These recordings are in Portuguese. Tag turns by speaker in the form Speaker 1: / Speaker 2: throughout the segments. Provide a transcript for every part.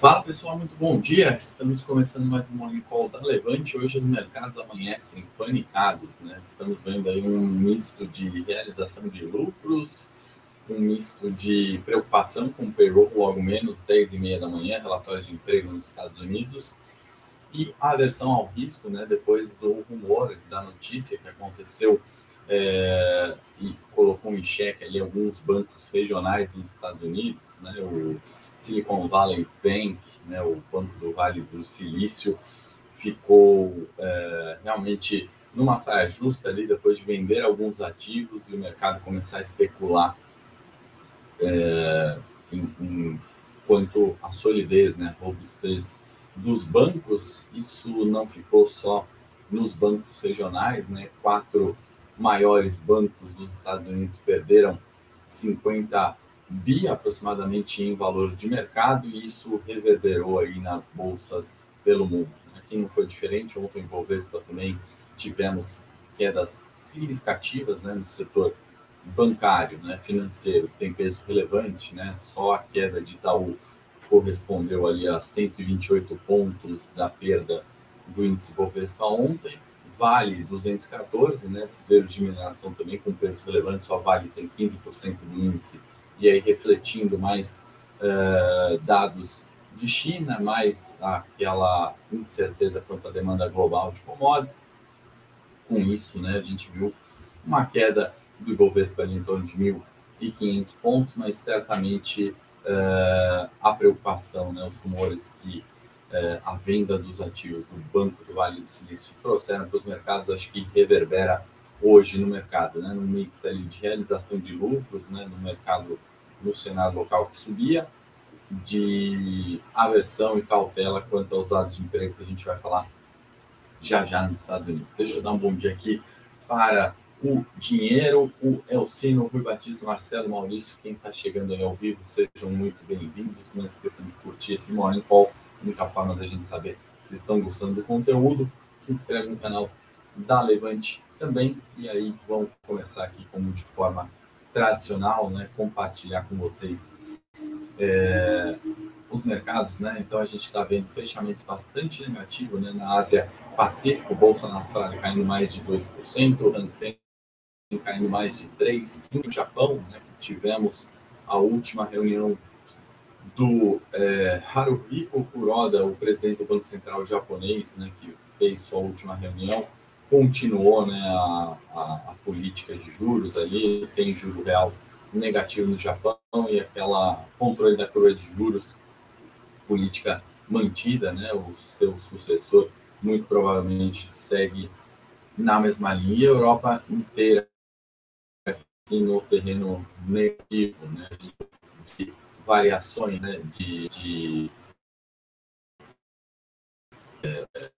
Speaker 1: Fala pessoal, muito bom dia. Estamos começando mais um Morning Call da Levante. Hoje os mercados amanhecem panicados, né? Estamos vendo aí um misto de realização de lucros, um misto de preocupação com o payroll logo menos 10 e meia da manhã, relatórios de emprego nos Estados Unidos e aversão ao risco, né? Depois do rumor da notícia que aconteceu é, e colocou em xeque ali alguns bancos regionais nos Estados Unidos, né? O Silicon Valley Bank, né, o Banco do Vale do Silício, ficou é, realmente numa saia justa ali depois de vender alguns ativos e o mercado começar a especular é, em, em, quanto à solidez, né, robustez dos bancos. Isso não ficou só nos bancos regionais, né? Quatro maiores bancos dos Estados Unidos perderam 50 bi aproximadamente em valor de mercado e isso reverberou aí nas bolsas pelo mundo. Aqui não foi diferente, ontem em Bovespa também tivemos quedas significativas né, no setor bancário, né, financeiro, que tem peso relevante, né, só a queda de Itaú correspondeu ali a 128 pontos da perda do índice Bovespa ontem, Vale 214, né, cidreiro de mineração também com peso relevante, só Vale tem 15% do índice e aí refletindo mais uh, dados de China, mais aquela incerteza quanto à demanda global de commodities. Com isso, né, a gente viu uma queda do Ibovespa em torno de 1.500 pontos, mas certamente uh, a preocupação, né, os rumores que uh, a venda dos ativos do Banco do Vale do Silício trouxeram para os mercados, acho que reverbera hoje no mercado, né, no mix ali de realização de lucros, né, no mercado no Senado local que subia, de aversão e cautela quanto aos dados de emprego que a gente vai falar já já nos Estados Unidos. Deixa eu dar um bom dia aqui para o Dinheiro, o Elcino, o Rui Batista, Marcelo, Maurício, quem está chegando aí ao vivo, sejam muito bem-vindos. Não esqueçam de curtir esse Morning Call, única forma da gente saber se estão gostando do conteúdo. Se inscreve no canal da Levante também, e aí vamos começar aqui como de forma tradicional, né, compartilhar com vocês é, os mercados, né? Então a gente está vendo fechamentos bastante negativos, né? Na Ásia Pacífico, bolsa na Austrália caindo mais de 2%, Hansen caindo mais de 3%, no Japão, né? Tivemos a última reunião do é, Haruhiko Kuroda, o presidente do Banco Central japonês, né? Que fez sua última reunião continuou né, a, a, a, política de juros ali, tem juro real negativo no Japão e aquela controle da curva de juros, política mantida, né, o seu sucessor muito provavelmente segue na mesma linha, a Europa inteira aqui no terreno negativo, né, de, de variações né, de, de é,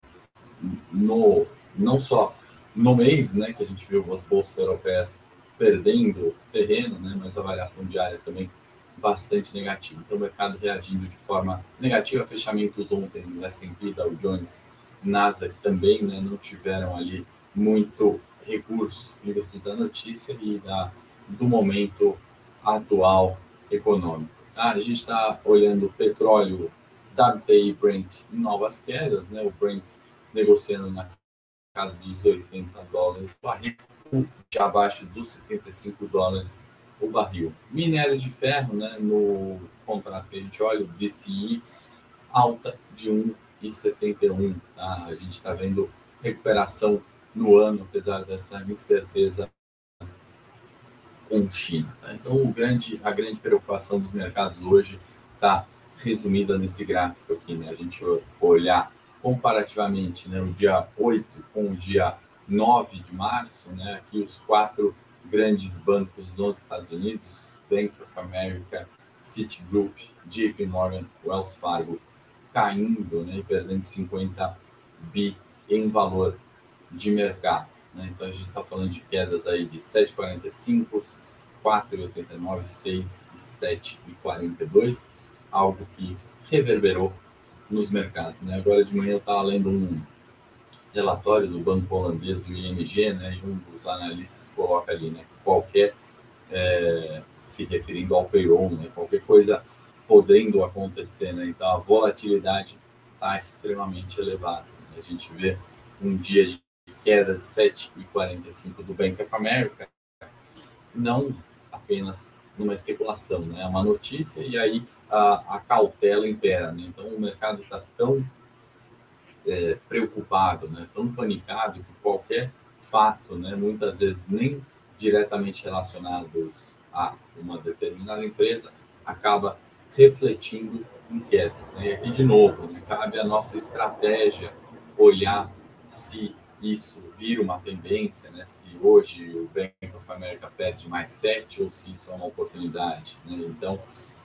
Speaker 1: no não só no mês, né, que a gente viu as bolsas europeias perdendo terreno, né, mas a variação diária também bastante negativa. Então, o mercado reagindo de forma negativa. Fechamentos ontem no S&P, Dow Jones, Nasdaq também né, não tiveram ali muito recurso em virtude da notícia e da, do momento atual econômico. Tá? A gente está olhando o petróleo WTI Brent em novas quedas, né? o Brent negociando na casa dos 80 dólares o barril, de abaixo dos 75 dólares o barril. Minério de ferro, né, no contrato que a gente olha, o DCI, alta de 1,71. Tá? A gente está vendo recuperação no ano, apesar dessa incerteza com China. Tá? Então, grande, a grande preocupação dos mercados hoje está resumida nesse gráfico aqui. Né? A gente olhar comparativamente né, o dia 8 com o dia 9 de março, né, aqui os quatro grandes bancos dos Estados Unidos, Bank of America, Citigroup, JP Morgan, Wells Fargo, caindo né, e perdendo 50 bi em valor de mercado. Né? Então a gente está falando de quedas aí de 7,45, 4,89, 6 e 7,42, algo que reverberou nos mercados. Né? Agora de manhã eu estava lendo um relatório do banco holandês, do ING, né? e um dos analistas coloca ali né, que qualquer, é, se referindo ao payroll, né, qualquer coisa podendo acontecer, né? Então a volatilidade está extremamente elevada. Né? A gente vê um dia de queda de 7,45 do Bank of America, não apenas numa especulação, né? É uma notícia e aí a, a cautela impera, né? Então o mercado está tão é, preocupado, né? Tão panicado que qualquer fato, né? Muitas vezes nem diretamente relacionados a uma determinada empresa acaba refletindo em quedas. Né? E aqui, de novo, né, cabe a nossa estratégia olhar se isso vira uma tendência, né? se hoje o Bank of America perde mais sete ou se isso é uma oportunidade. Né? Então,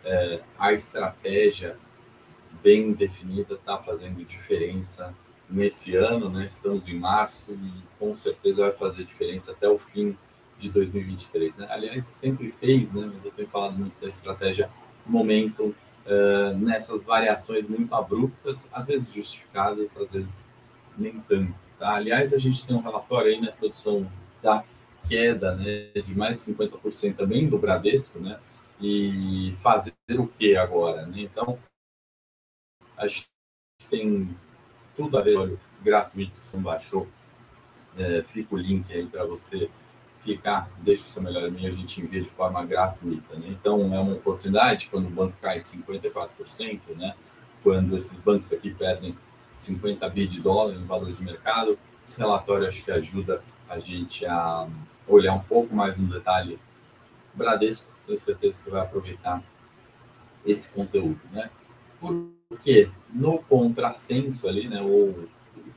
Speaker 1: é, a estratégia bem definida está fazendo diferença nesse ano, né? estamos em março e com certeza vai fazer diferença até o fim de 2023. Né? Aliás, sempre fez, né? mas eu tenho falado muito da estratégia momento uh, nessas variações muito abruptas, às vezes justificadas, às vezes nem tanto. Tá? Aliás, a gente tem um relatório aí na né, produção da queda né, de mais de 50% também do Bradesco, né? E fazer o que agora? Né? Então, a gente tem tudo a ver, olha, gratuito, se não baixou, é, fica o link aí para você clicar, deixa o seu melhor e-mail, a gente envia de forma gratuita. Né? Então, é uma oportunidade quando o banco cai 54%, né? quando esses bancos aqui perdem 50 bi de dólar em valor de mercado. Esse relatório acho que ajuda a gente a olhar um pouco mais no detalhe Bradesco. Tenho certeza que você vai aproveitar esse conteúdo. Né? Porque no contrassenso ali, né, ou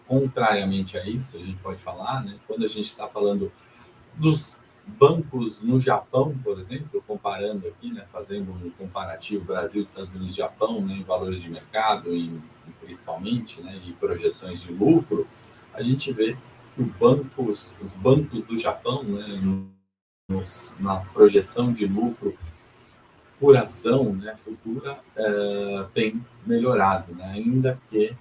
Speaker 1: contrariamente a isso, a gente pode falar, né, quando a gente está falando dos bancos no Japão, por exemplo, comparando aqui, né, fazendo um comparativo Brasil, Estados Unidos, Japão, né, em valores de mercado, em, principalmente, né, e projeções de lucro, a gente vê que bancos, os bancos do Japão, né, nos, na projeção de lucro por ação né, futura, é, tem melhorado, né, ainda que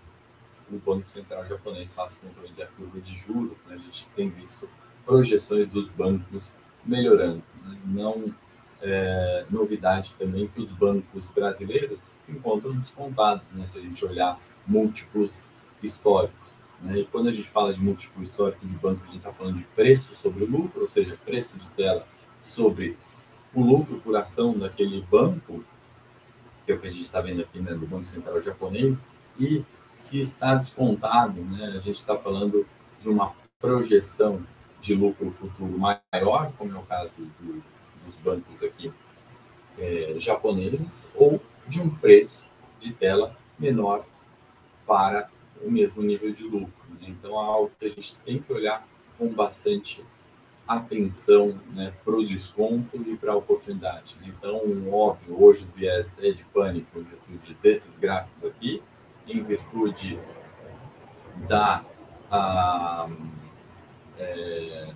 Speaker 1: o Banco Central japonês faça controle da curva de juros, né, a gente tem visto projeções dos bancos melhorando. Né? Não é, novidade também que os bancos brasileiros se encontram descontados, né? se a gente olhar múltiplos históricos. Né? E quando a gente fala de múltiplo histórico de banco, a gente está falando de preço sobre lucro, ou seja, preço de tela sobre o lucro por ação daquele banco, que é o que a gente está vendo aqui né, do Banco Central japonês, e se está descontado, né, a gente está falando de uma projeção de lucro futuro maior, como é o caso do, dos bancos aqui é, japoneses, ou de um preço de tela menor para o mesmo nível de lucro. Né? Então, é algo que a gente tem que olhar com bastante atenção né, para o desconto e para a oportunidade. Né? Então, óbvio, hoje o viés é de pânico em virtude desses gráficos aqui, em virtude da. Ah, é,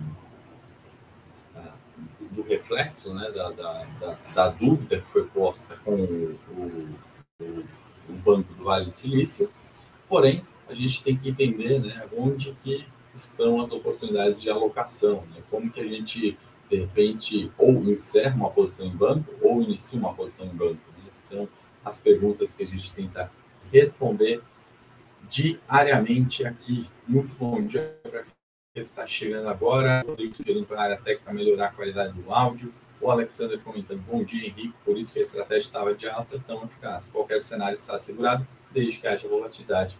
Speaker 1: do reflexo né, da, da, da, da, dúvida que foi posta com o, o, o, Banco do Vale do Silício, porém, a gente tem que entender né, onde que estão as oportunidades de alocação, né, como que a gente, de repente, ou encerra uma posição em banco, ou inicia uma posição em banco. Né, são as perguntas que a gente tenta responder diariamente aqui. Muito bom dia para está chegando agora, Rodrigo sugerindo para a área técnica melhorar a qualidade do áudio, o Alexander comentando, bom dia Henrique, por isso que a estratégia estava de alta tão eficaz. Qualquer cenário está assegurado, desde que haja volatilidade.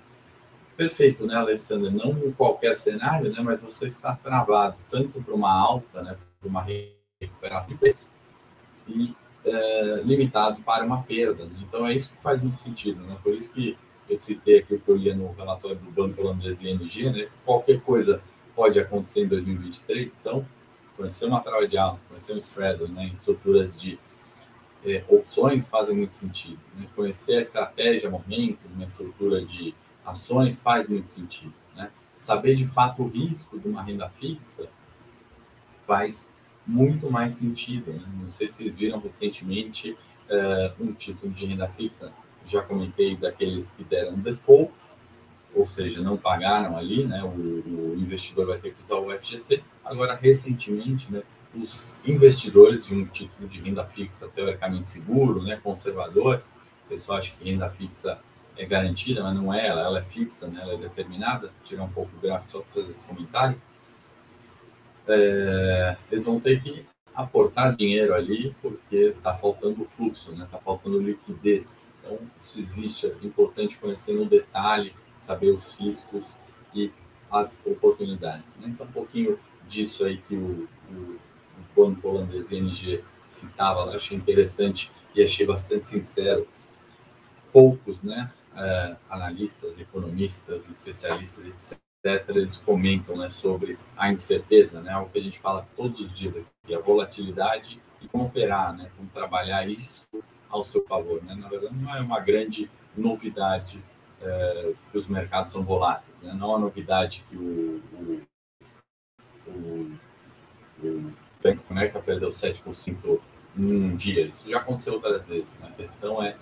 Speaker 1: Perfeito, né, Alexander? Não qualquer cenário, né, mas você está travado tanto para uma alta, né, para uma recuperação de preço, e é, limitado para uma perda. Né? Então é isso que faz muito sentido, né? Por isso que eu citei aqui o que eu lia no relatório do Banco Holandês ING, né? Qualquer coisa pode acontecer em 2023. Então, conhecer uma trava de alta, conhecer um straddle, né, estruturas de é, opções fazem muito sentido. Né? Conhecer a estratégia, momento, uma estrutura de ações faz muito sentido. Né? Saber de fato o risco de uma renda fixa faz muito mais sentido. Né? Não sei se vocês viram recentemente uh, um título de renda fixa, já comentei daqueles que deram default, ou seja, não pagaram ali, né, o, o, investidor vai ter que usar o FGC. Agora, recentemente, né, os investidores de um título de renda fixa teoricamente seguro, né, conservador, O pessoal acha que renda fixa é garantida, mas não é, ela, ela é fixa, né? ela é determinada. Tirar um pouco o gráfico só para fazer esse comentário. É, eles vão ter que aportar dinheiro ali porque está faltando fluxo, está né? Tá faltando liquidez. Então, isso existe, é importante conhecer no detalhe, saber os riscos e as oportunidades. Né? Então, um pouquinho disso aí que o, o, o banco holandês ING citava, eu achei interessante e achei bastante sincero. Poucos né, é, analistas, economistas, especialistas, etc., eles comentam né, sobre a incerteza, né, algo que a gente fala todos os dias aqui, a volatilidade e como operar, né, como trabalhar isso ao seu favor. Né? Na verdade, não é uma grande novidade é, que os mercados são voláteis, né? não é uma novidade que o, o, o, o Bank of America perdeu 7% num dia. Isso já aconteceu outras vezes. Né? A questão é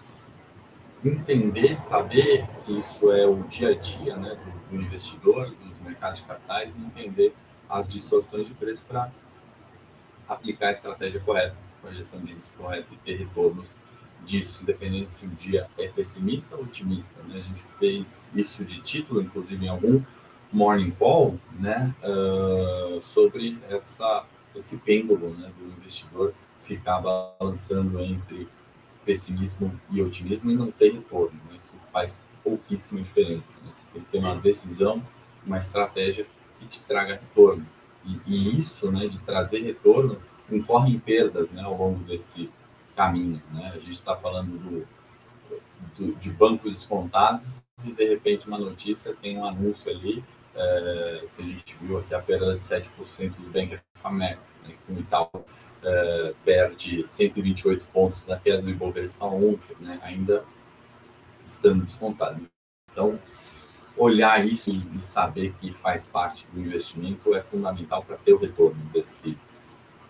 Speaker 1: entender, saber que isso é o dia a dia né, do, do investidor, dos mercados de capitais, e entender as distorções de preço para aplicar a estratégia correta, com a gestão de risco correta e ter retornos disso, independente se o dia é pessimista ou otimista. Né? A gente fez isso de título, inclusive em algum morning call, né, uh, sobre essa, esse pêndulo né, do investidor ficar balançando entre pessimismo e otimismo e não ter retorno. Né? Isso faz pouquíssima diferença. Né? Você tem que ter uma decisão, uma estratégia que te traga retorno. E, e isso, né, de trazer retorno, incorre em perdas né, ao longo desse caminho. Né? A gente está falando do, do, de bancos descontados e, de repente, uma notícia tem um anúncio ali é, que a gente viu aqui a perda de 7% do Bank of America, né, com o Itaú uh, perde 128 pontos da queda do Ibovespa ontem, né, ainda estando descontado. Então, olhar isso e saber que faz parte do investimento é fundamental para ter o retorno desse,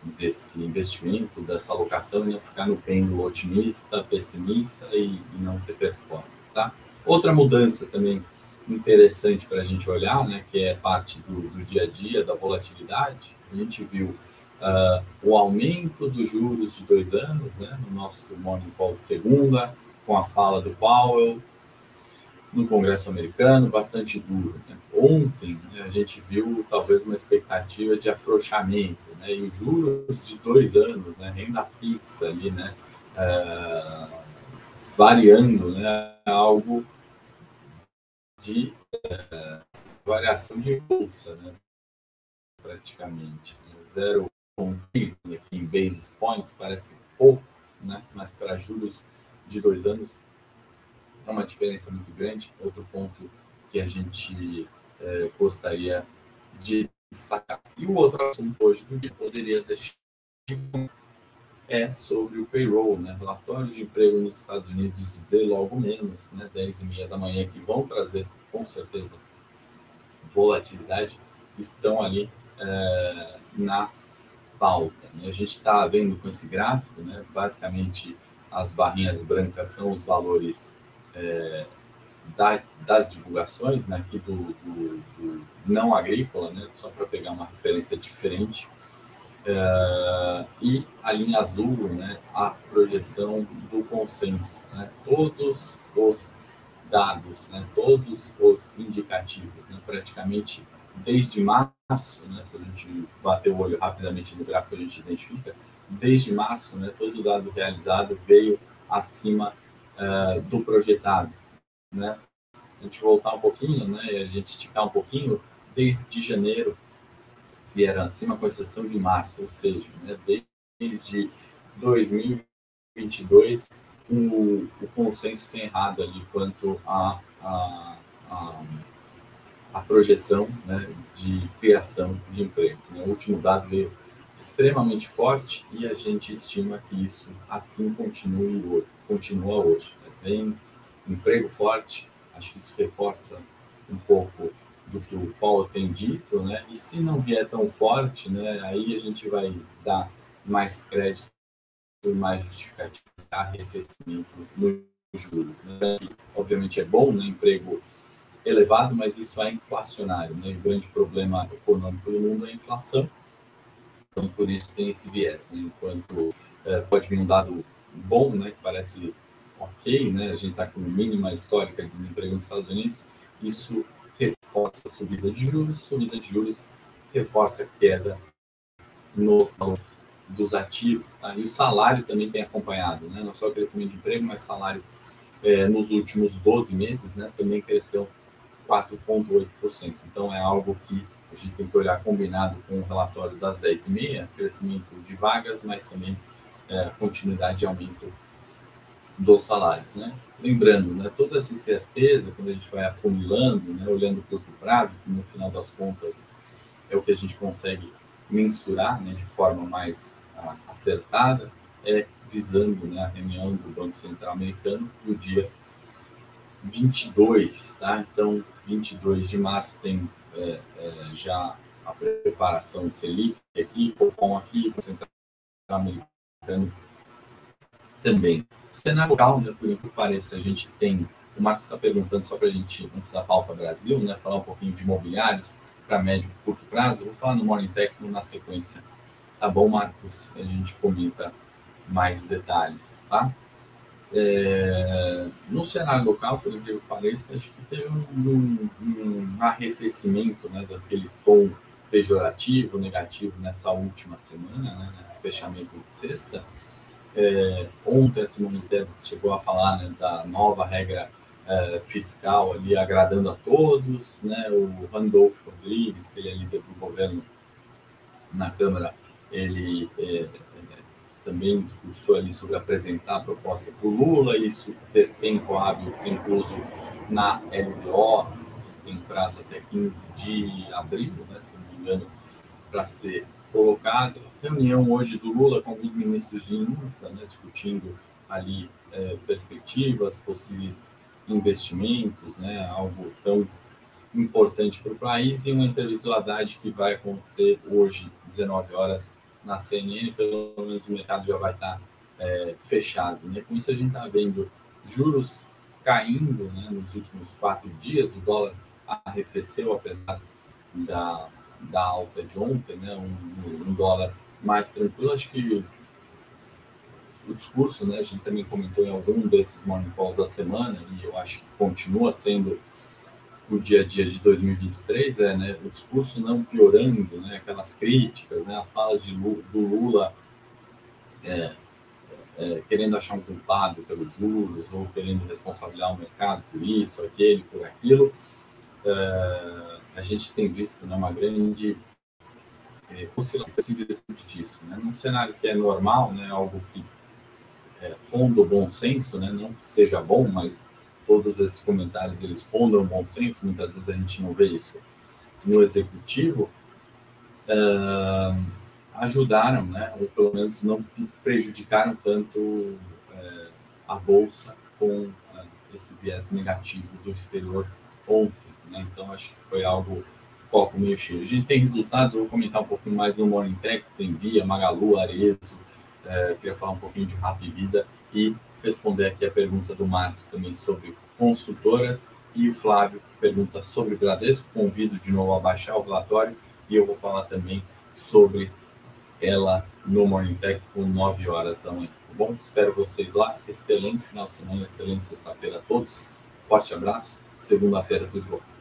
Speaker 1: desse investimento, dessa alocação, e não ficar no pêndulo otimista, pessimista e, e não ter performance. Tá? Outra mudança também interessante para a gente olhar, né, que é parte do, do dia a dia, da volatilidade, a gente viu uh, o aumento dos juros de dois anos, né, no nosso Morning Call de segunda, com a fala do Powell, no Congresso americano, bastante duro. Né? Ontem né, a gente viu talvez uma expectativa de afrouxamento, né? e os juros de dois anos, né, renda fixa ali, né, uh, variando, né, algo de uh, variação de bolsa, né, praticamente. Né? 0,3 em basis points parece pouco, né? mas para juros de dois anos é uma diferença muito grande. Outro ponto que a gente é, gostaria de destacar. E o outro assunto hoje dia poderia deixar é sobre o payroll, né? Relatórios de emprego nos Estados Unidos de logo menos, né? 10 e meia da manhã, que vão trazer, com certeza, volatilidade, estão ali é, na pauta. Né? A gente está vendo com esse gráfico, né? basicamente as barrinhas brancas são os valores é, da, das divulgações, né? aqui do, do, do, não agrícola, né? só para pegar uma referência diferente. É, e a linha azul, né? a projeção do consenso. Né? Todos os dados, né? todos os indicativos, né? praticamente desde março, né, se a gente bater o olho rapidamente no gráfico, a gente identifica, desde março, né, todo o dado realizado veio acima uh, do projetado. Né? A gente voltar um pouquinho, né, a gente esticar um pouquinho, desde janeiro vieram acima, com exceção de março, ou seja, né, desde 2022, o, o consenso tem errado ali quanto a, a, a a projeção né, de criação de emprego. Né? O último dado veio extremamente forte e a gente estima que isso assim continue hoje, continua hoje. Né? Vem emprego forte, acho que isso reforça um pouco do que o Paulo tem dito, né? E se não vier tão forte, né, aí a gente vai dar mais crédito e mais justificativa a arrefecimento nos juros. Né? obviamente é bom, né? Emprego elevado, mas isso é inflacionário. Né? O grande problema econômico do mundo é a inflação. Então, por isso tem esse viés. Né? Enquanto é, pode vir um dado bom, né, que parece ok, né? A gente está com mínima histórica de desemprego nos Estados Unidos, isso reforça a subida de juros, subida de juros reforça a queda no, dos ativos, tá? E o salário também tem acompanhado, né? Não só o crescimento de emprego, mas salário é, nos últimos 12 meses, né? Também cresceu 4,8%. Então é algo que a gente tem que olhar combinado com o relatório das 10,5, crescimento de vagas, mas também é, continuidade de aumento dos salários, né? Lembrando, né, toda essa incerteza, quando a gente vai afunilando, né, olhando o curto prazo, que no final das contas é o que a gente consegue mensurar né, de forma mais a, acertada, é visando né, a reunião do Banco Central Americano no dia 22, tá? Então, 22 de março tem é, é, já a preparação de Selic aqui, Copom aqui, o Central Americano também. O cenário local, né, por que pareça, a gente tem. O Marcos está perguntando só para a gente, antes da pauta Brasil, né, falar um pouquinho de imobiliários para médio e curto prazo. Eu vou falar no Morning Tech na sequência. Tá bom, Marcos? A gente comenta mais detalhes, tá? É, no cenário local, por incrível que pareça, acho que teve um, um, um arrefecimento né, daquele tom pejorativo, negativo nessa última semana, né, nesse fechamento de sexta. É, ontem a Simone Tebet chegou a falar né, da nova regra é, fiscal ali agradando a todos, né? O Randolfo Rodrigues, que ele é líder do governo na Câmara, ele é, também discursou ali sobre apresentar a proposta para o Lula, isso tempo hábil de ser incluso na LDO, que tem prazo até 15 de abril, né, se não me engano, para ser colocado. Reunião hoje do Lula com alguns ministros de infra, né, discutindo ali é, perspectivas, possíveis investimentos, né, algo tão importante para o país, e uma entrevista do Haddad que vai acontecer hoje, 19 horas, na CNN, pelo menos o mercado já vai estar é, fechado. Né? Com isso, a gente está vendo juros caindo né, nos últimos quatro dias, o dólar arrefeceu, apesar da, da alta de ontem, né, um, um dólar mais tranquilo. Acho que o discurso, né, a gente também comentou em algum desses morning calls da semana, e eu acho que continua sendo o dia a dia de 2023 é né, o discurso não piorando, né, aquelas críticas, né, as falas de Lula, do Lula é, é, querendo achar um culpado pelos juros ou querendo responsabilizar o mercado por isso, aquele, por aquilo. É, a gente tem visto né, uma grande é, oscilação disso. Né? Num cenário que é normal, né, algo que é, ronda o bom senso, né, não que seja bom, mas todos esses comentários eles rondam bom senso, muitas vezes a gente não vê isso no executivo, uh, ajudaram, né, ou pelo menos não prejudicaram tanto uh, a bolsa com uh, esse viés negativo do exterior ontem. Né? Então acho que foi algo copo meio cheio. A gente tem resultados, eu vou comentar um pouquinho mais no Morning Tech, tem Via, Magalu, Arezo, uh, queria falar um pouquinho de Rap Vida e responder aqui a pergunta do Marcos também sobre consultoras e o Flávio que pergunta sobre Bradesco. Convido de novo a baixar o relatório e eu vou falar também sobre ela no Morning Tech com 9 horas da manhã. Tá bom? Espero vocês lá. Excelente final de semana, excelente sexta-feira a todos. Forte abraço. Segunda-feira tudo de volta.